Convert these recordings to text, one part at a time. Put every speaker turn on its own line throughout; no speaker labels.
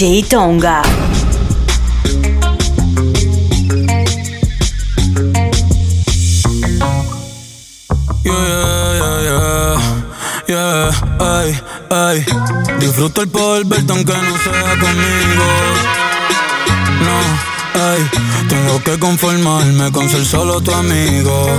DJ Tonga.
Yeah, yeah, yeah, ay, ay. Disfruto el poder aunque no sea conmigo. No, ay, tengo que conformarme con ser solo tu amigo.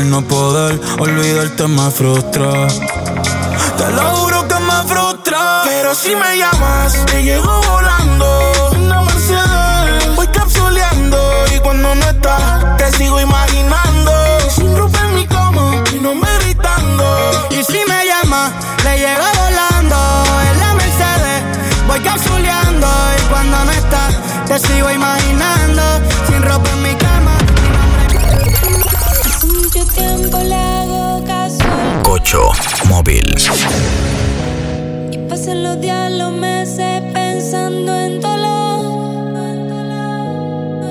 No poder olvidarte me frustra. Te lo juro que me frustra.
Pero si me llamas, te llego volando. Una Mercedes, voy capsuleando. Y cuando no estás, te sigo imaginando. Sin ropa en mi cama y no me gritando.
Y si me llamas, le llego volando. En la Mercedes, voy capsuleando. Y cuando no estás, te sigo imaginando.
Tiempo le hago caso
Cocho Móvil.
y pasan los días, los meses pensando en dolor.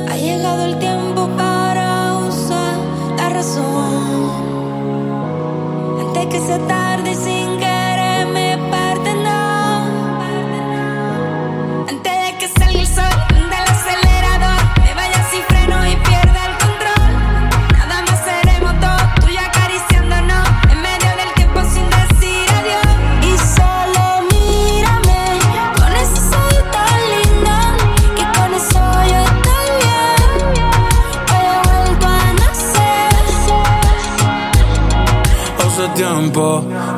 Ha llegado el tiempo para usar la razón.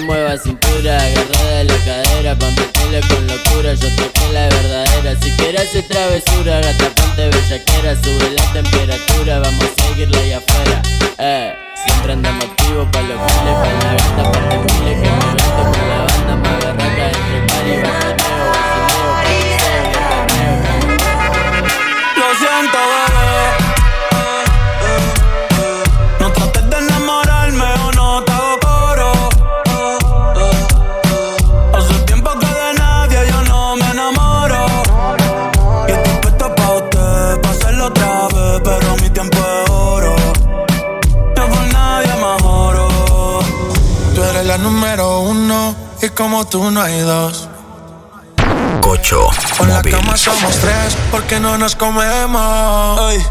Mueva cintura, agarrada de la cadera Pa' meterle con locura, yo toqué la verdadera. Si quieres hacer travesura, gata ponte bellaquera Sube la temperatura, vamos a seguirla allá afuera. Eh, Siempre andamos activos pa' los giles, pa' la gata, pa' de miles Que me gasto con la banda, pa' barraca entre par y bajoneo
número uno y como tú no hay dos.
Cocho
Con la cama somos tres porque no nos comemos.
Ey,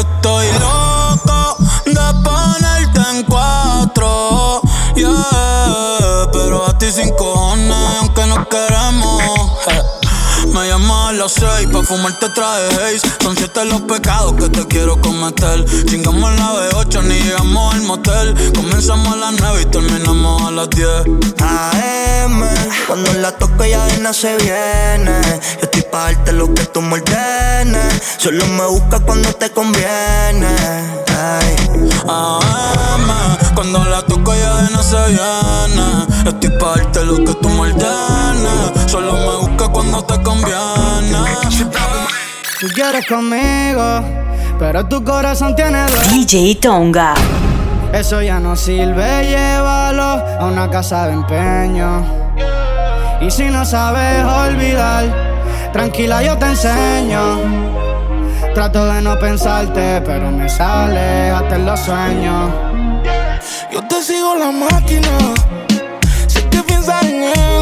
estoy loco de ponerte en cuatro. Yeah, pero a ti sin cojones, aunque no queremos. eh. Me llamas a las seis pa' fumarte traje haze Son siete los pecados que te quiero cometer Chingamos la B8 ni llegamos al motel Comenzamos a las nueve y terminamos a las 10
AM, cuando la toco ya de nada se viene. Yo estoy pa' darte lo que tú me ordenes. Solo me buscas cuando te conviene. Ay.
AM, cuando la toco ya de no se viene. Estoy pa' darte lo que tú me ordenes. Solo me busca cuando te conviene.
Tú quieres conmigo, pero tu corazón tiene dueño.
DJ Tonga.
Eso ya no sirve, llévalo a una casa de empeño. Y si no sabes olvidar, tranquila yo te enseño. Trato de no pensarte, pero me sale hasta en los sueños.
Yo te sigo la máquina. Sé que piensas en él,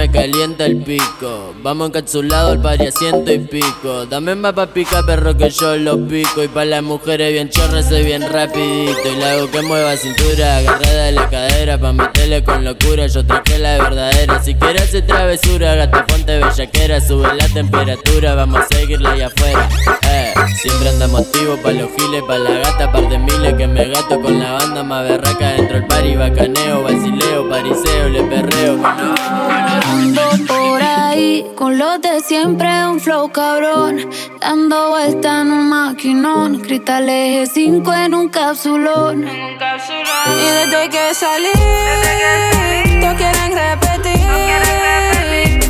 me
calienta el pico. Vamos encapsulado al pari ciento y pico. Dame más pa' pica, perro, que yo lo pico. Y pa' las mujeres bien chorras, soy bien rapidito. Y la que mueva cintura, agarrada de la cadera. Pa' meterle con locura, yo traje la verdadera. Si quieres hacer travesura, gata, ponte bellaquera. Sube la temperatura, vamos a seguirla allá afuera. Eh, siempre andamos activos pa' los giles, pa' la gata, par de miles. Que me gato con la banda más berraca dentro del pari. Bacaneo, vacileo, pariseo, le perreo. No,
Ando por ahí con los de siempre, un flow cabrón. Dando vuelta en un maquinón. Cristal eje 5 en un capsulón. Y desde que salí, todos quieren repetir.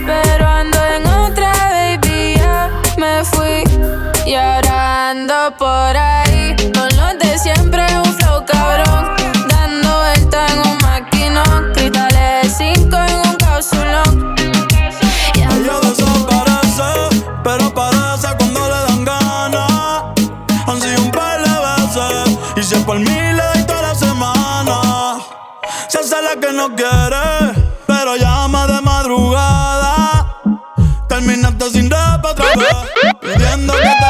Pero ando en otra, baby, ya me fui. Y ahora ando por ahí
no quiere, pero llama de madrugada. Terminaste sin rap otra pidiendo que te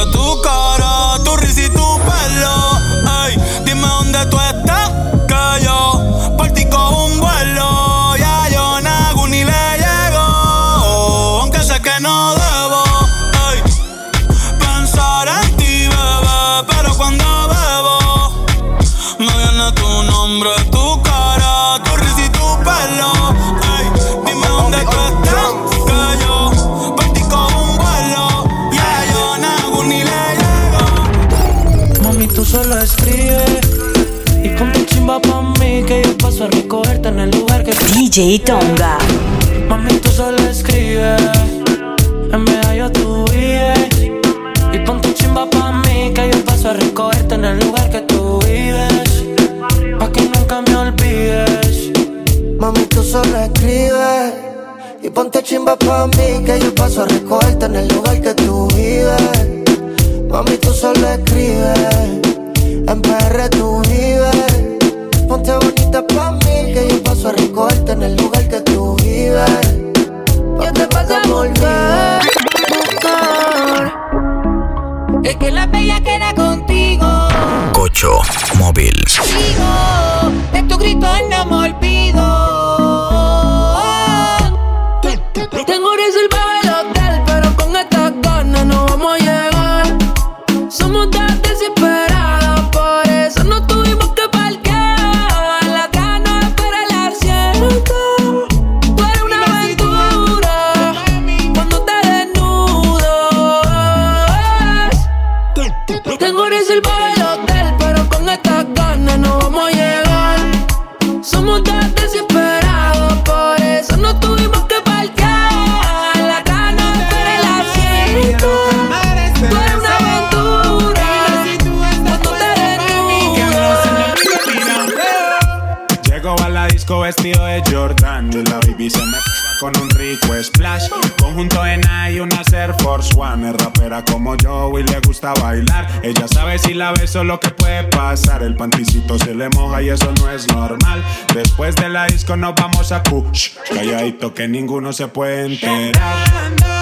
DJ Tonga.
Mami, tú solo escribe En medallo tú vives Y ponte chimba pa' mí Que yo paso a recogerte en el lugar que tú vives. Pa' que nunca me olvides.
Mami, tú solo escribes. Y ponte chimba pa' mí que yo paso a recogerte en el lugar que tú vives. Mami, tú solo escribes, en PR tú vives. Ponte bonita pa' mí que yo paso a recogerte en el lugar que tú vives.
Yo te paso a buscar, buscar. Es que la bella queda contigo.
Cocho Móvil.
Juan rapera como yo y le gusta bailar. Ella sabe si la beso lo que puede pasar. El panticito se le moja y eso no es normal. Después de la disco nos vamos a Kush. Calladito que ninguno se puede enterar.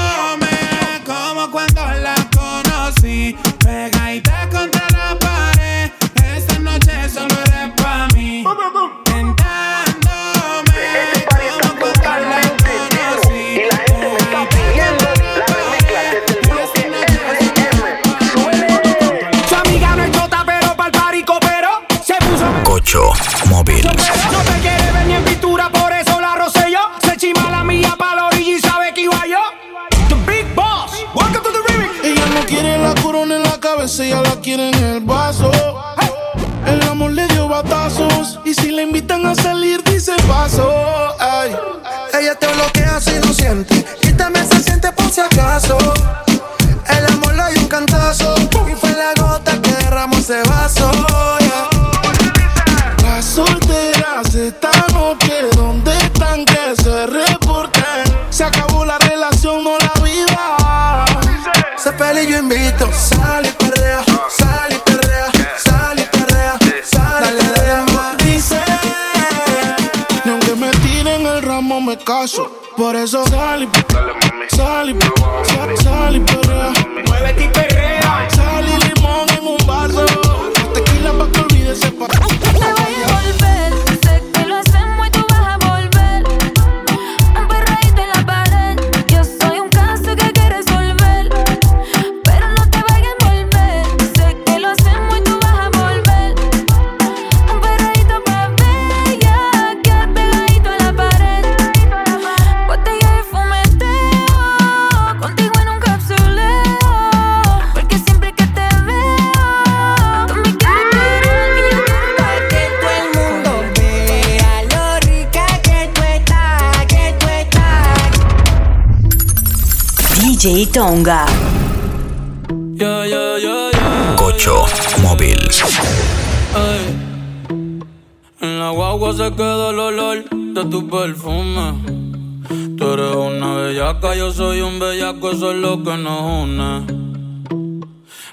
Por eso
sal y
DJ Tonga.
Cocho móvil.
En la guagua se queda el olor de tu perfume. Tú eres una bellaca, yo soy un bellaco, eso es lo que nos une.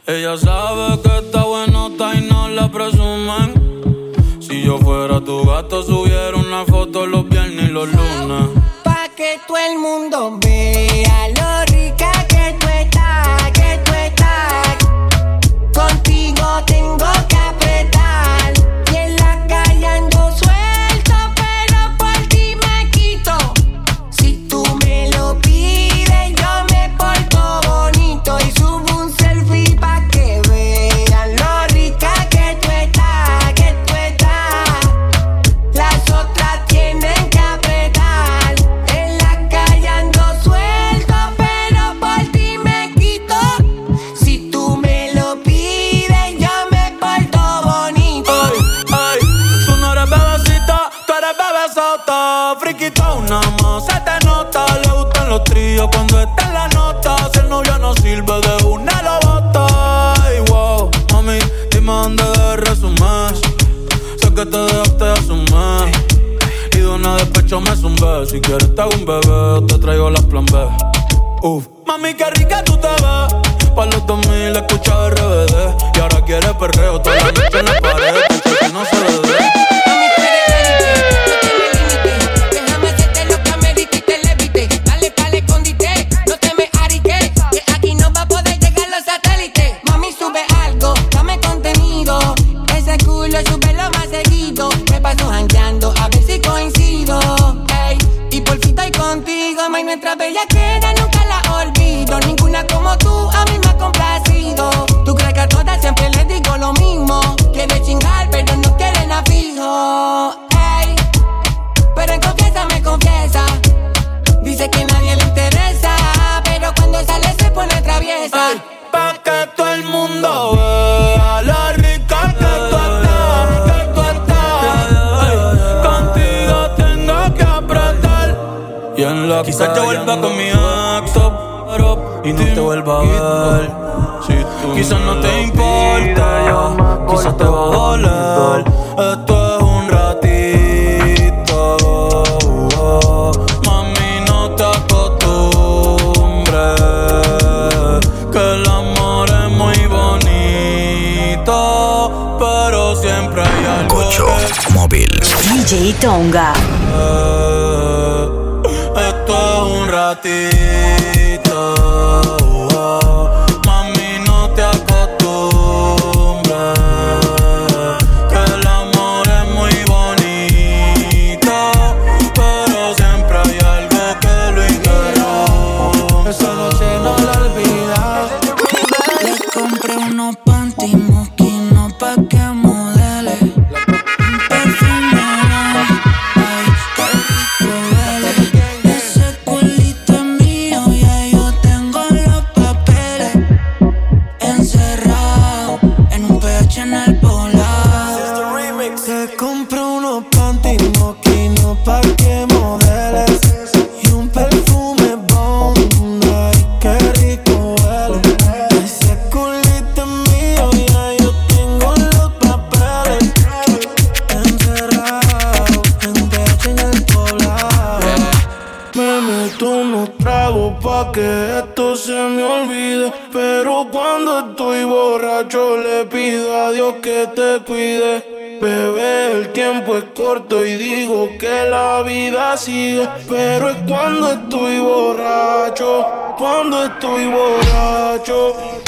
Ella sabe que está bueno, está y no la presumen. Si yo fuera tu gato, subiera una foto los viernes y los lunes.
Pa' que todo el mundo vea lo Si
quieres te hago un bebé, te traigo las plan B. Uf. Mami, qué rica tú te ves. Pa' los 2000 escucha RBD. Y ahora quiere perreo toda la noche en la pared. Que no se le Quizás yo vuelva con mi acto, pero y no te vuelva a ver. Quizás no te importa, quizás te va a doler. Esto es un ratito. Mami, no te acostumbres. Que el amor es muy bonito. Pero siempre hay algo.
Cocho móvil.
DJ Tonga.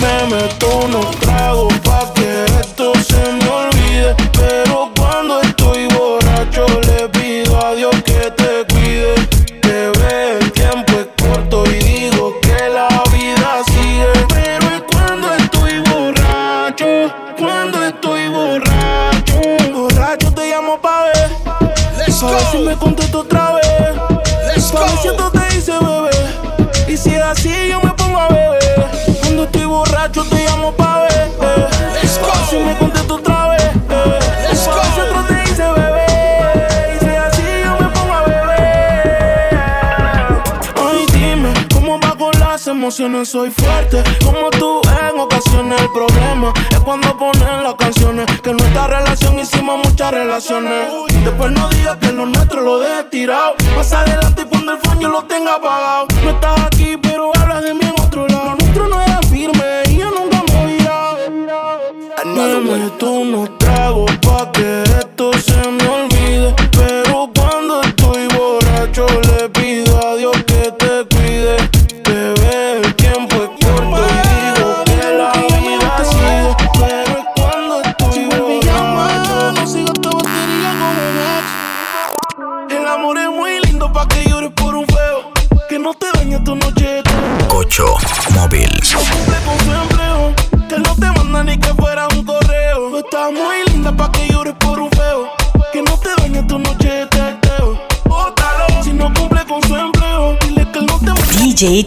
Me meto unos las emociones? Soy fuerte, como tú en ocasiones. El problema es cuando ponen las canciones. Que en nuestra relación hicimos muchas relaciones. Después no digas que lo nuestro lo dejé tirado. Más adelante, cuando el yo lo tenga apagado. No estás aquí, pero hablas de mí en otro lado. Lo nuestro no era firme y yo nunca me he virado. Me meto unos tragos pa'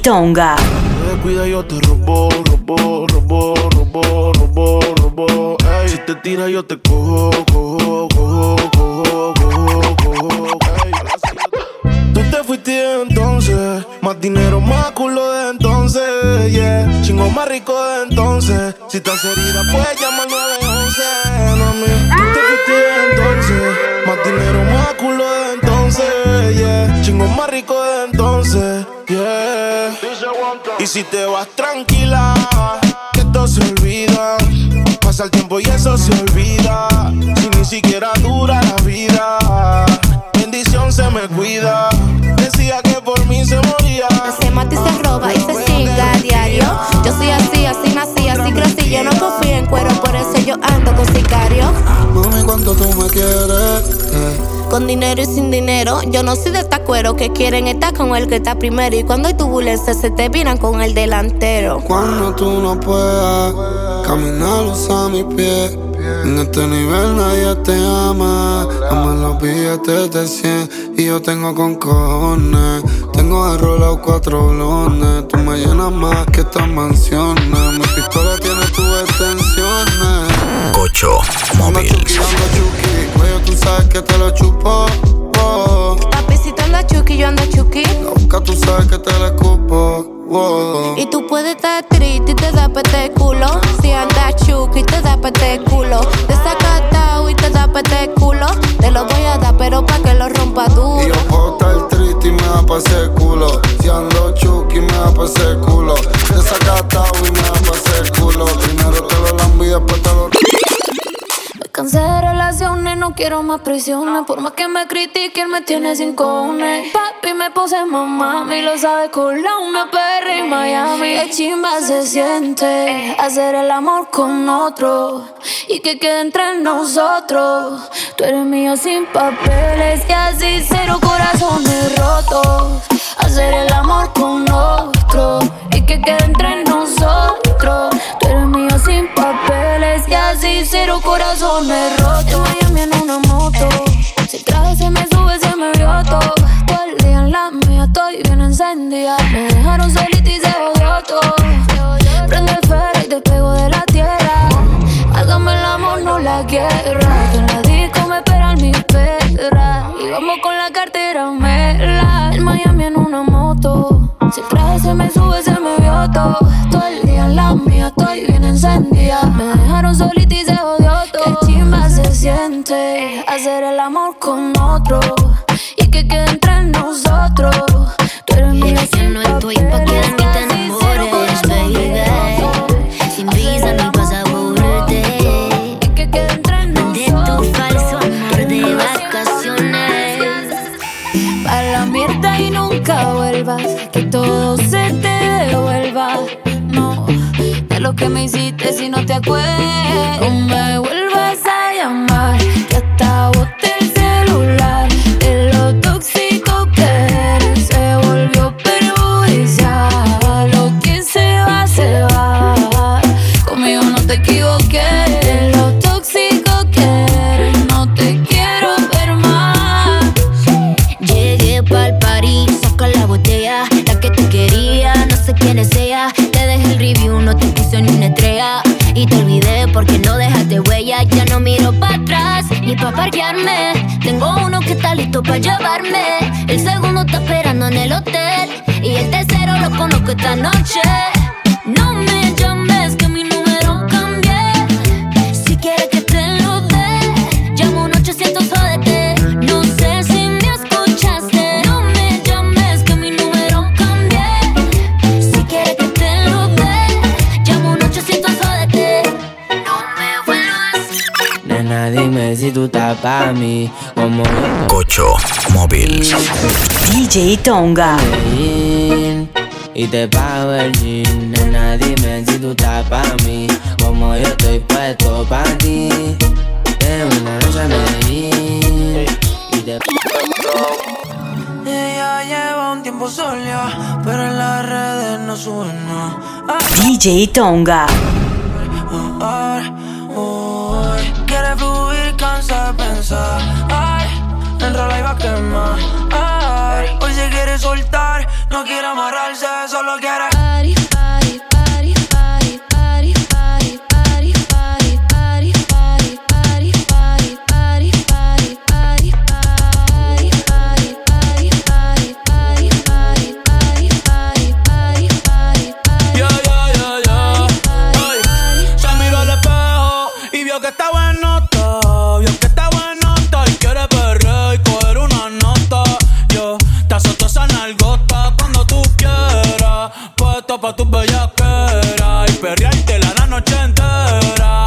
Tonga.
Cuida, yo te robo, robo, robo, robo, robo, robo. Ey, si te tira, yo te cojo, cojo, cojo, cojo, cojo, cojo. Ey, Tú te fuiste de entonces, más dinero, más culo de entonces, yeah. Chingo más rico de entonces. Si estás herida, puedes llamar 911, mami. Tú te fuiste de entonces, más dinero, más culo de entonces, yeah. Chingo más rico de entonces, yeah. Y si te vas tranquila, que esto se olvida. Pasa el tiempo y eso se olvida. Si ni siquiera dura la vida, bendición se me cuida. Decía que por mí se moría.
Se mata y se roba y se chinga a diario. Yo soy así, así nací, así crecí. Yo no confío en cuero,
¿cuánto tú me quieres? Eh.
Con dinero y sin dinero, yo no soy de esta cuero que quieren estar con el que está primero. Y cuando hay turbulencia, se te viran con el delantero.
Cuando tú no puedas caminar, usa mis pies. En este nivel nadie te ama. Aman los billetes de 100 y yo tengo con cojones. Tengo arrolado cuatro blones. Tú me llenas más que estas mansiones. Mi pistola tiene tus extensiones.
Cocho móvil.
Cuello, tú sabes que te lo chupo. Oh.
Papi, si tú andas chuki, yo ando chuki.
Boca tú sabes que te la escupo. Wow.
Y tú puedes estar triste y te da pete culo.
Quiero más prisiones. Por más que me critiquen, me tiene sin cojones. Papi, me puse mamá, y lo sabe con la perra Miami. Qué chimba se siente hacer el amor con otro y que quede entre nosotros. Tú eres mío sin papeles y así cero corazones rotos. Hacer el amor con otro y que quede entre nosotros. Así cero corazones rotos. En Miami en una moto. Si traje se me sube, se me vio. Todo el día en la mía estoy bien encendida. Me dejaron solita y se jodió todo. Prende el ferro y te pego de la tierra. Hágame el amor, no la guerra. Solita y se jodió todo. Qué chimba se siente hacer el amor la que te
quería, no sé quién es ella. Te dejé el review, no te puse ni una estrella. Y te olvidé porque no dejaste huella. Ya no miro para atrás ni pa' parquearme. Tengo uno que está listo para llevarme. El segundo está esperando en el hotel. Y el tercero lo conozco esta noche. No me si
tú estás pa' mí. Como yo
Cocho Móvil.
DJ Tonga.
Y te pago el jean. Nena, dime si tú estás pa' mí. Como yo estoy puesto pa' ti. En una noche a Medellín. Y te
Ella lleva un tiempo sola, pero en las redes no sube nada.
DJ Tonga.
Quiere fluir, de pensar. Ay, enrola y va a quemar. Ay, hoy se quiere soltar, no quiere amarrarse, solo quiere.
Pa' tus bellaqueras y perreártela la noche entera.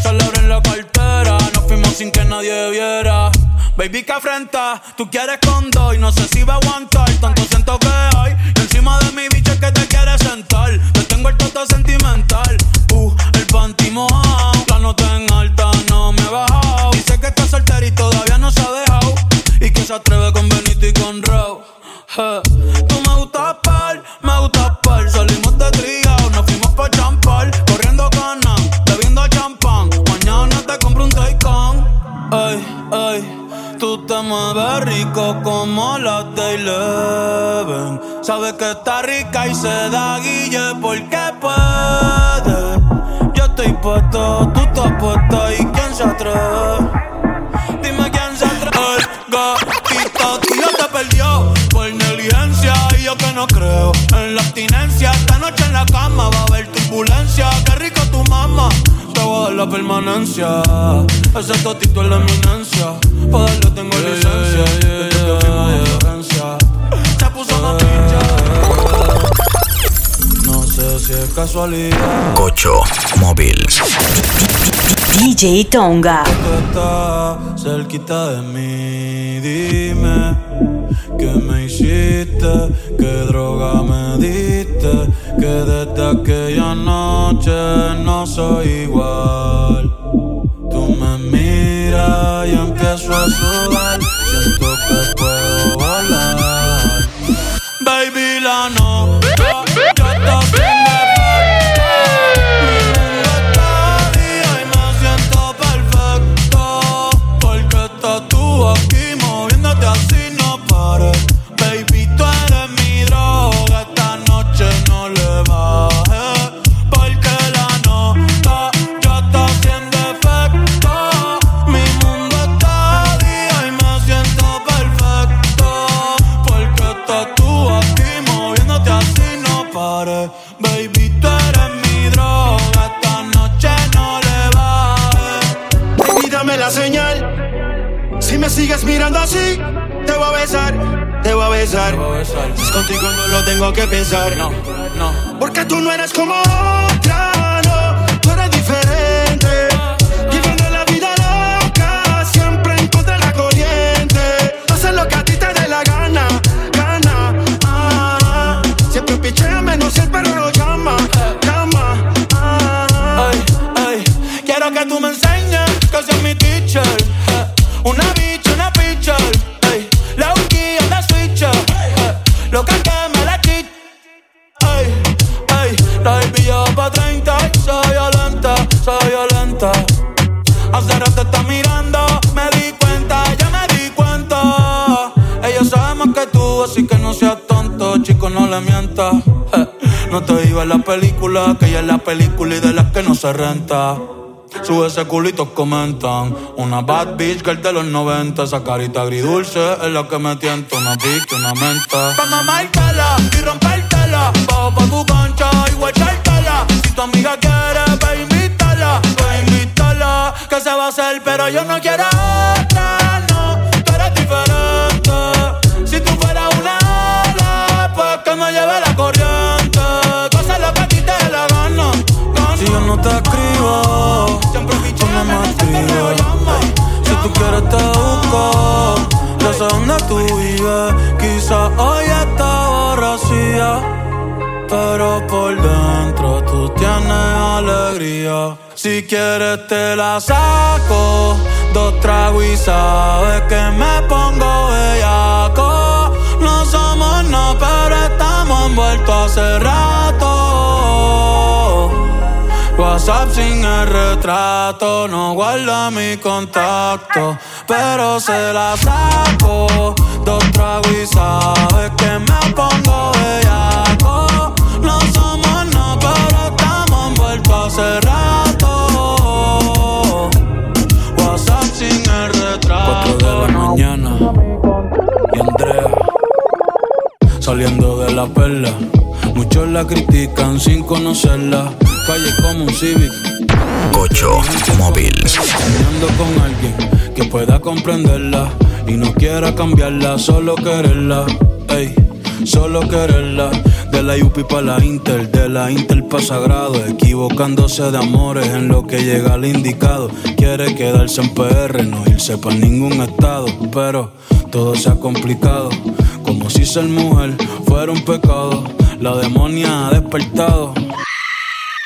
Solo abren la cartera, nos fuimos sin que nadie viera. Baby, que afrenta, tú quieres con dos y no sé si va a aguantar. Tanto siento que hay y encima de mi bicho es que te quieres sentar. Te tengo el toto sentimental, uh, el panty mojado. La nota en alta no me he bajado. Dice que está soltera y todavía no se ha dejado. Y que se atreve con Benito y con Raúl. Je. que está rica y se da guille porque puede. Yo estoy puesto, tú estás puesta y quién se atreve. Dime quién se atreve. El gatito tío te perdió por negligencia y yo que no creo en la abstinencia. Esta noche en la cama va a haber turbulencia. Qué rico tu mamá Te voy a dar la permanencia. Ese totito es la eminencia. Para darle tengo licencia. Si es casualidad.
Gocho Móvil.
DJ Tonga.
Tú estás cerquita de mí, dime ¿Qué me hiciste? ¿Qué droga me diste? Que desde aquella noche no soy igual Tú me miras y empiezo a sudar Siento que
que
ella es la película y de las que no se renta. Sube ese culito, comentan. Una bad bitch girl de los 90. Esa carita agridulce es la que me tienta. Una pique, una menta. Pa' mamártela y rompértela. Bajo pa' tu cancha y guachártela. Si tu amiga quiere, ve invítala. Ve invítala. Que se va a hacer, pero yo no quiero Si quieres te la saco, dos tragos y sabes que me pongo bellaco. No somos no, pero estamos envueltos hace rato. WhatsApp sin el retrato, no guarda mi contacto, pero se la saco. Dos tragos y sabes que me pongo bellaco. Hace rato. WhatsApp sin el retrato. 4 de la mañana y Andrea saliendo de la perla. Muchos la critican sin conocerla. Calle como un Civic.
Gocho Móvil.
Caminando con alguien que pueda comprenderla y no quiera cambiarla, solo quererla. Ey, solo quererla. De la UP para la Inter, de la Inter pa' Sagrado, equivocándose de amores en lo que llega al indicado. Quiere quedarse en PR, no irse para ningún estado, pero todo se ha complicado. Como si ser mujer fuera un pecado, la demonia ha despertado.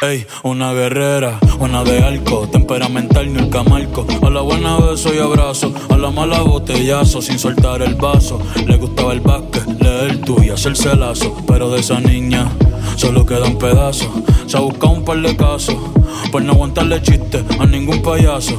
Ey, una guerrera, una de arco, temperamental ni el camarco. A la buena beso y abrazo, a la mala botellazo sin soltar el vaso. Le gustaba el básquet, leer tú y hacerse lazo. Pero de esa niña solo queda un pedazo. Se ha buscado un par de casos, por no aguantarle chiste a ningún payaso.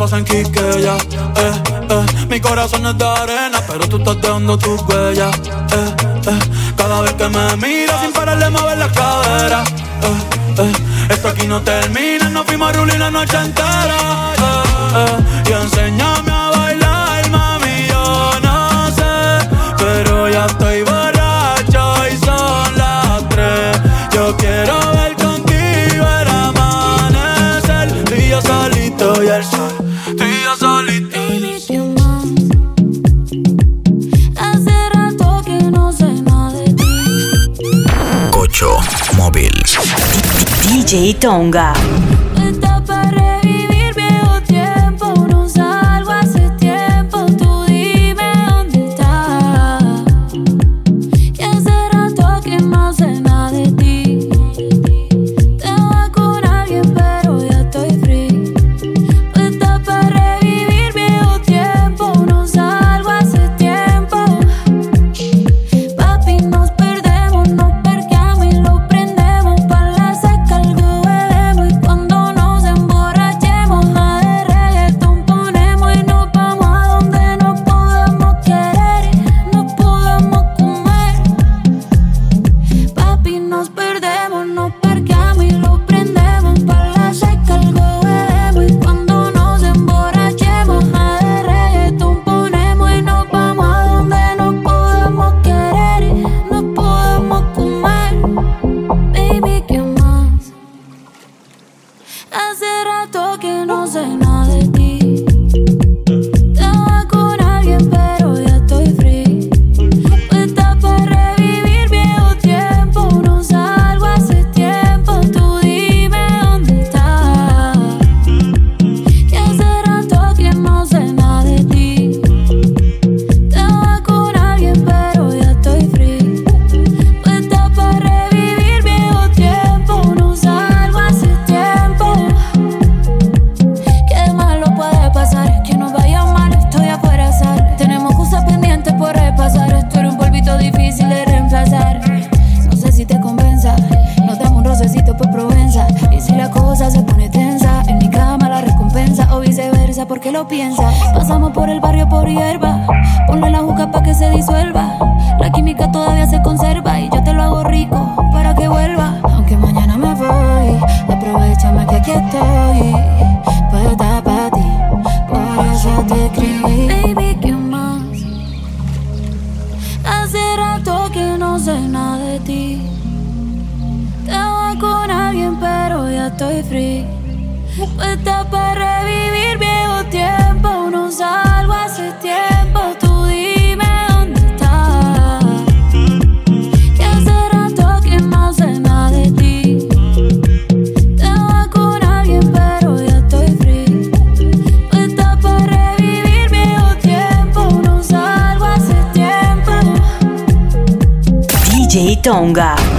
pasa en Quiqueya, eh, eh. Mi corazón es de arena, pero tú estás dejando tus huellas. Eh, eh. Cada vez que me miras sin parar de mover la cadera. Esto aquí no termina, nos fuimos a rulir la noche entera. Y enséñame
Tonga.
por hierba. Ponle la juca pa' que se disuelva. La química todavía se conserva y yo te lo hago rico para que vuelva. Aunque mañana me voy, aprovechame que aquí estoy. Puedo estar para ti, por eso te escribí. Baby, ¿qué más? Hace rato que no sé nada de ti. Te voy con alguien, pero ya estoy free. Puesta para revivir
bien. Tonga.